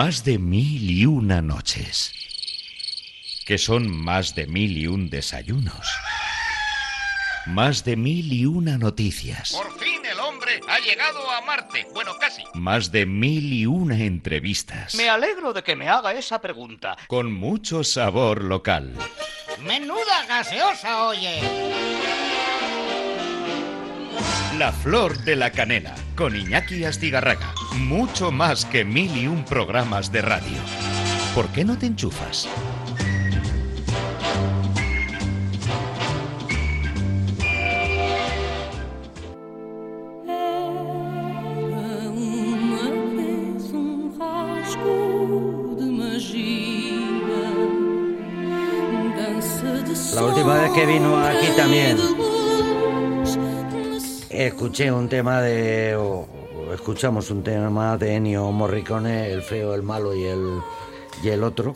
Más de mil y una noches. Que son más de mil y un desayunos. Más de mil y una noticias. Por fin el hombre ha llegado a Marte. Bueno, casi. Más de mil y una entrevistas. Me alegro de que me haga esa pregunta. Con mucho sabor local. Menuda gaseosa, oye. La flor de la canela. Con Iñaki Astigarraga. Mucho más que mil y un programas de radio. ¿Por qué no te enchufas? La última vez que vino aquí también. Escuché un tema de. o- o escuchamos un tema de Ennio Morricone, el feo, el malo y el, y el otro.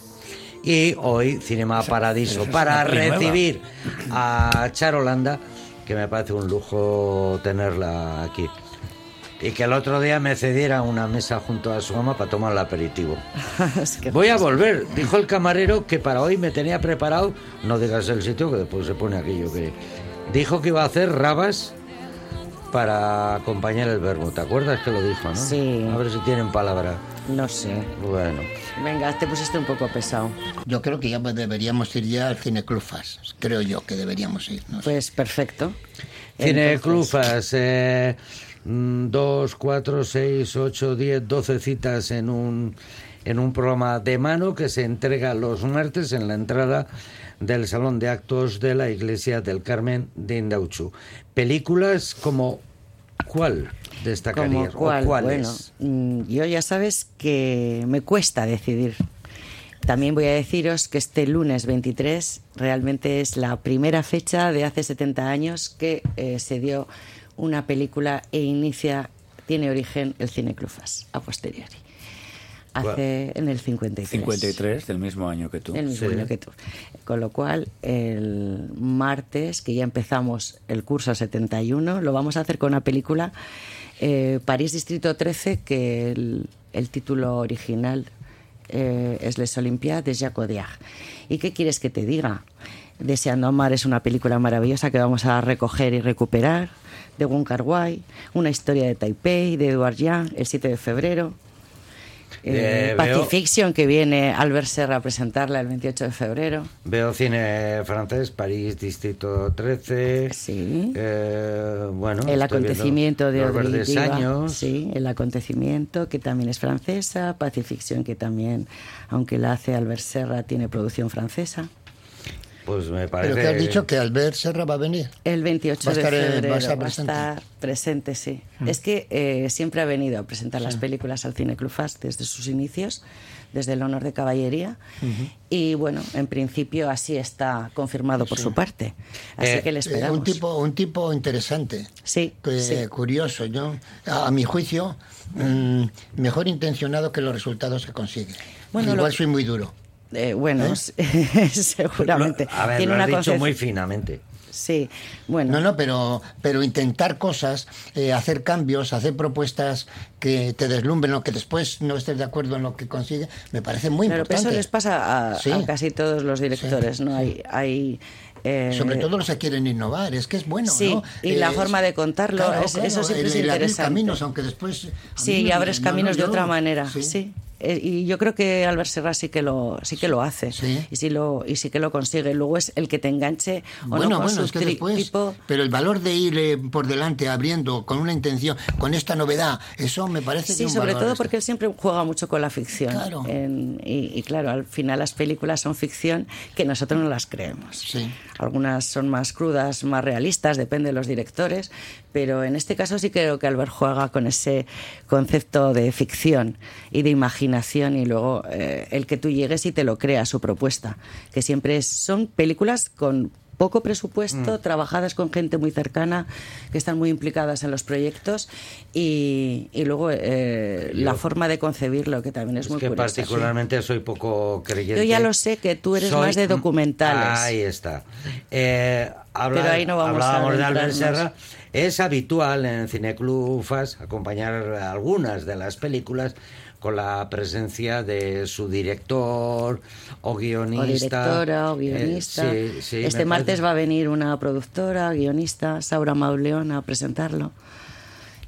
Y hoy Cinema Paradiso para recibir a Charolanda, que me parece un lujo tenerla aquí. Y que el otro día me cediera una mesa junto a su mamá para tomar el aperitivo. Voy a volver, dijo el camarero que para hoy me tenía preparado, no digas el sitio que después se pone aquello que... Dijo que iba a hacer rabas para acompañar el verbo, ¿te acuerdas que lo dijo, no? Sí. A ver si tienen palabra. No sé. Bueno, Venga, te pusiste un poco pesado. Yo creo que ya deberíamos ir ya al Cineclub Fas. Creo yo que deberíamos ir. no sé. Pues perfecto. Cine Entonces, Clufas, eh, mm, dos, cuatro, seis, ocho, diez, doce citas en un, en un programa de mano que se entrega los martes en la entrada del Salón de Actos de la Iglesia del Carmen de Indauchu. Películas como ¿cuál cuál? ¿O cuáles? Bueno, mm, yo ya sabes que me cuesta decidir. También voy a deciros que este lunes 23 realmente es la primera fecha de hace 70 años que eh, se dio una película e inicia, tiene origen el Cine Clufas, a posteriori. Hace en el 53. 53 del mismo año que tú. El mismo Sí. año que tú. Con lo cual, el martes, que ya empezamos el curso 71, lo vamos a hacer con una película, eh, París Distrito 13, que el, el título original eh, es Les Olympiades de Jacques Audiard. ¿Y qué quieres que te diga? Deseando amar es una película maravillosa que vamos a recoger y recuperar, de Wong Kar Wai, una historia de Taipei, de Edward Yang, el 7 de febrero. Eh, Eh, Pacifiction, que viene Albert Serra a presentarla el 28 de febrero. Veo cine francés, París, Distrito 13. Sí. eh, bueno, el acontecimiento de Audrey años. Sí, el acontecimiento, que también es francesa. Pacifiction, que también, aunque la hace Albert Serra, tiene producción francesa. Pues me parece. Pero que has dicho que Albert Serra va a venir. El 28 Va a de estar, febrero va a estar va a presente. estar presente, sí. Es que eh, siempre ha venido a presentar las películas al Cine Club Fast desde sus inicios, desde el honor de caballería. Y bueno, en principio así está confirmado por su parte. Así Eh, que le Eh, esperamos. un tipo un tipo interesante. Sí, que- sí. curioso, yo a, a mi juicio mm, mejor intencionado que los resultados que consigue. Bueno, Igual lo- soy muy duro. Eh, bueno, seguramente. A ver, Tiene lo una dicho muy finamente. Sí, bueno. No, no, pero, pero intentar cosas, eh, hacer cambios, hacer propuestas que te deslumbren o que después no estés de acuerdo en lo que consigue, me parece muy pero importante. eso les pasa a, Sí. a casi todos los directores, ¿no? Hay, hay eh, Sobre todo los que quieren innovar, es que es bueno, Sí, ¿no? y la Eh, forma de contarlo, claro, es- claro, eso siempre el- es el interesante. caminos, aunque después... Sí, y abres no, no, caminos de otra manera, sí. Eh, y yo creo que Albert Serra sí que lo sí que lo hace Sí. y sí lo y sí que lo consigue. Luego es el que te enganche o Bueno, no con bueno, su es que después... tipo Pero el valor de ir eh, por delante abriendo con una intención, con esta novedad, eso me parece que Sí, un sobre todo porque él siempre juega mucho con la ficción. Claro. En- y, y claro, al final las películas son ficción que nosotros no las creemos. Sí. Algunas son más crudas, más realistas, depende de los directores, pero en este caso sí creo que Albert juega con ese concepto de ficción y de imaginación y luego eh, el que tú llegues y te lo creas su propuesta, que siempre es- son películas con poco presupuesto, trabajadas con gente muy cercana, que están muy implicadas en los proyectos y, y luego eh, la forma de concebirlo, que también es, Es muy que curiosa. particularmente soy poco creyente. Yo ya lo sé, que tú eres Soy- más de documentales. Ahí está. Eh, habla- Pero ahí no vamos a hablábamos de Albert. Serra. Es habitual en Cineclub FAS acompañar algunas de las películas con la presencia de su director o o guionista. directora o Eh, guionista. sí, sí, me este martes parece- va a venir una productora, guionista, Saura Mauleón, a presentarlo.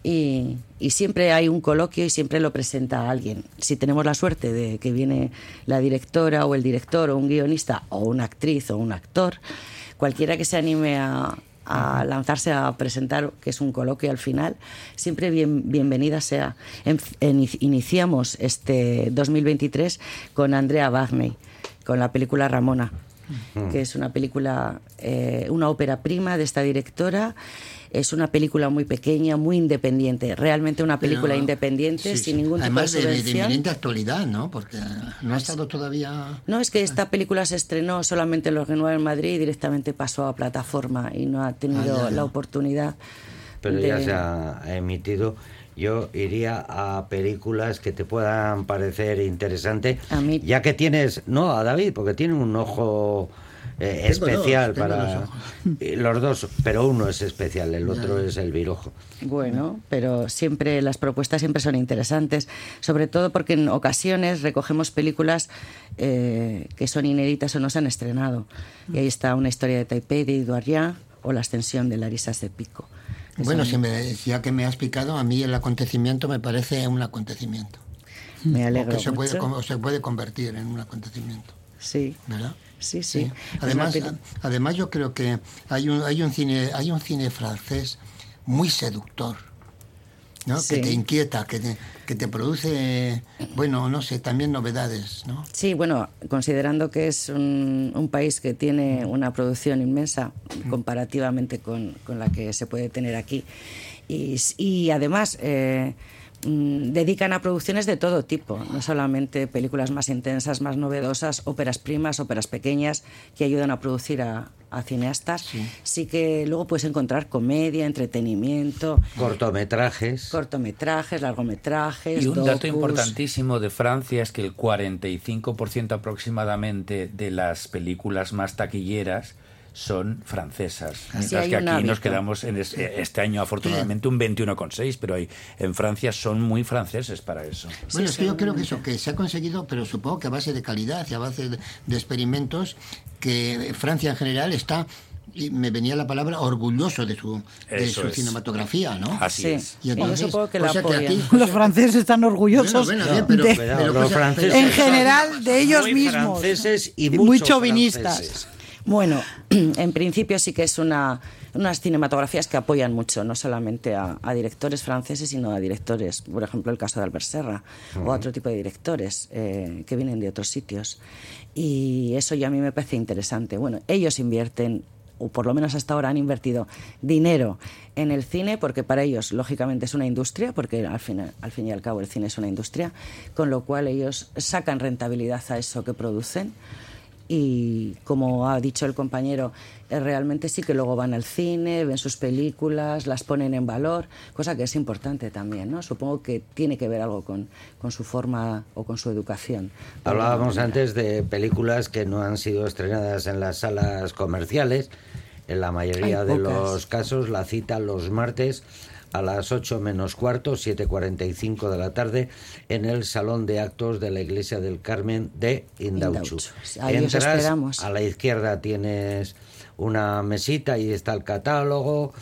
Y, y siempre hay un coloquio y siempre lo presenta alguien. Si tenemos la suerte de que viene la directora o el director o un guionista o una actriz o un actor, cualquiera que se anime a, a lanzarse a presentar, que es un coloquio al final, siempre bien, bienvenida sea. En- en- iniciamos este 2023 con Andrea Bagney, con la película Ramona, que es una película, eh, una ópera prima de esta directora. Es una película muy pequeña, muy independiente, realmente una película Pero- independiente, sí, sin sí. ningún tipo Además de de, de inminente actualidad, ¿no? Porque no ha estado todavía... No, es que esta película se estrenó solamente en los Renuevos en Madrid y directamente pasó a plataforma y no ha tenido Ah, ya, ya. la oportunidad. pero de- ya se ha emitido. Yo iría a películas que te puedan parecer interesantes, A mí- ya que tienes, no a David, porque tiene un ojo eh, especial dos, para los dos, pero uno es especial, el otro es el virojo. Bueno, pero siempre las propuestas siempre son interesantes, sobre todo porque en ocasiones recogemos películas eh, que son inéditas o no se han estrenado. Y ahí está una historia de Taipei de Yang o La ascensión de Larisa Sepico. Bueno, si me- ya que me has explicado, a mí el acontecimiento me parece un acontecimiento. me O alegro que se mucho. o se puede convertir en un acontecimiento, Sí, ¿verdad? Sí, sí. Además, además yo creo que hay un, hay un cine, hay un cine francés muy seductor, ¿no? Sí. Que te inquieta, que te, que te produce, bueno, no sé, también novedades, ¿no? Sí, bueno, considerando que es un, un país que tiene una producción inmensa comparativamente con, con la que se puede tener aquí. Y, y además eh, mm, dedican a producciones de todo tipo, no solamente películas más intensas, más novedosas, óperas primas, óperas pequeñas que ayudan a producir a, a cineastas. Sí. que luego puedes encontrar comedia, entretenimiento, Cortometrajes. cortometrajes, largometrajes. Y un dato importantísimo de Francia es que el 45% aproximadamente de las películas más taquilleras son francesas. Mientras que aquí nos quedamos en es- este año afortunadamente un 21,6, pero hay, en Francia son muy franceses para eso. Bueno, es que yo creo que eso, que se ha conseguido, pero supongo que a base de calidad y a base de, de experimentos, que Francia en general está, y me venía la palabra, orgulloso de su, de su cinematografía, ¿no? Así Sí. es. Y Y yo supongo que la apoyan. aquí- Los franceses están orgullosos Bueno, bueno, bien, pero- de- Cuidado, pero los cosa- franceses en general de ellos muy mismos. franceses y, muy chauvinistas. franceses. Bueno, en principio sí que es una, unas cinematografías que apoyan mucho, no solamente a, a directores franceses, sino a directores, por ejemplo, el caso de Albert Serra, o a otro tipo de directores eh, que vienen de otros sitios. Y eso ya a mí me parece interesante. Bueno, ellos invierten, o por lo menos hasta ahora han invertido dinero en el cine, porque para ellos, lógicamente, es una industria, porque al fin, al fin y al cabo el cine es una industria, con lo cual ellos sacan rentabilidad a eso que producen y como ha dicho el compañero, eh, realmente sí que luego van al cine, ven sus películas, las ponen en valor, cosa que es importante también, ¿no? Supongo que tiene que ver algo con, con su forma o con su educación. Hablábamos antes de películas que no han sido estrenadas en las salas comerciales. En la mayoría Hay de pocas. los casos la cita los martes a las 8 menos cuarto, 7.45 de la tarde, en el Salón de Actos de la Iglesia del Carmen de Indauchu. Indauchu. Ahí os esperamos. a la izquierda tienes una mesita y está el catálogo,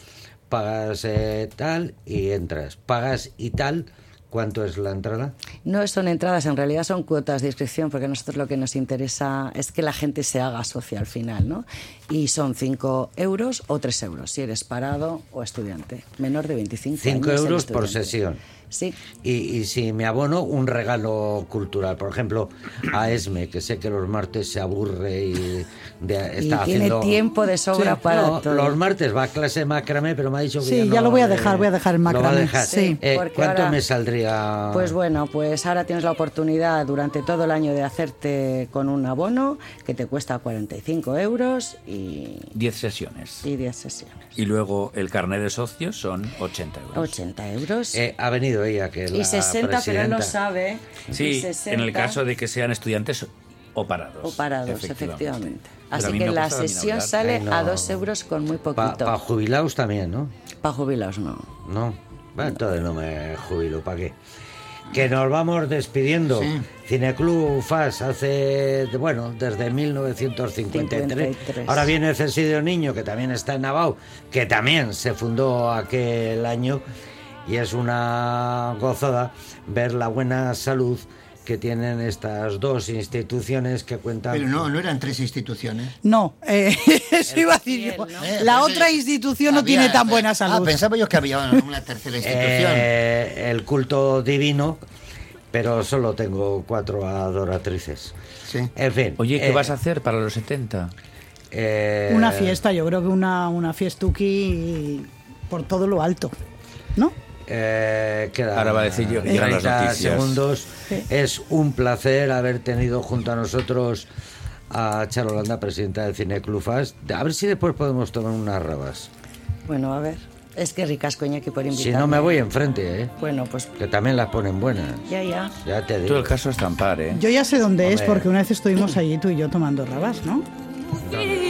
pagas eh, tal y entras. Pagas y tal, ¿cuánto es la entrada? No son entradas, en realidad son cuotas de inscripción, porque a nosotros lo que nos interesa es que la gente se haga socia al final, ¿no? Y son 5 euros o 3 euros, si eres parado o estudiante. Menor de 25 5 años. el euros por sesión. Sí, Y, y si me abono, un regalo cultural. Por ejemplo, a Esme, que sé que los martes se aburre y de- y está tiene haciendo... tiempo de sobra Sí, para no, todo. Los martes va a clase de macramé, pero me ha dicho que Sí, ya, ya no, lo voy a eh, dejar, voy a dejar el Lo va a macramé. dejar. Sí. Eh, ¿Cuánto ahora- me saldría? Pues bueno, pues ahora tienes la oportunidad durante todo el año de hacerte con un abono que te cuesta 45 euros y, 10 sesiones. y 10 sesiones. Y luego el carnet de socios son 80 euros. 80 euros. Eh, ha venido ella, que es y la 60, pero presidenta. sabe. Sí, 60 en el caso de que sean estudiantes o parados. O parados, efectivamente. Así que la sesión sale Ay, no. a 2 euros con muy Para poquito. jubilados también, ¿no? Para jubilados no. No. Bueno, entonces no me jubilo, ¿para qué? que nos vamos despidiendo. Sí. Cineclub FAS hace, bueno, desde 1953. 53. Ahora viene Cesidio Niño, que también está en Navao, que también se fundó aquel año. Y es una gozada ver la buena salud que tienen estas dos instituciones que cuentan. Pero no, no eran tres instituciones. No, eh, eso iba a decir yo. ¿no? Eh, La pues, otra eh, institución no tiene tan buena Ah, salud. pensaba yo que había una tercera institución. Eh, el culto divino, pero solo tengo cuatro adoratrices. Sí. En fin. Oye, ¿qué eh, vas a hacer para los 70? eh, Una fiesta, yo creo que una, una fiestuki por todo lo alto. ¿No? Eh, queda Ahora va a decir yo- 30 llegan las noticias. segundos. Sí. Es un placer haber tenido junto a nosotros a Charo Landa, presidenta del Cine Club Fast. A ver si después podemos tomar unas rabas. Bueno, a ver. Es que ricas coñaki por invitarme. Si no me voy enfrente, ¿eh? Bueno, pues que también las ponen buenas. ya, ya. Ya te Todo digo. el caso es estampar, ¿eh? Yo ya sé dónde es porque una vez estuvimos allí tú y yo tomando rabas, ¿no? ¿Dónde?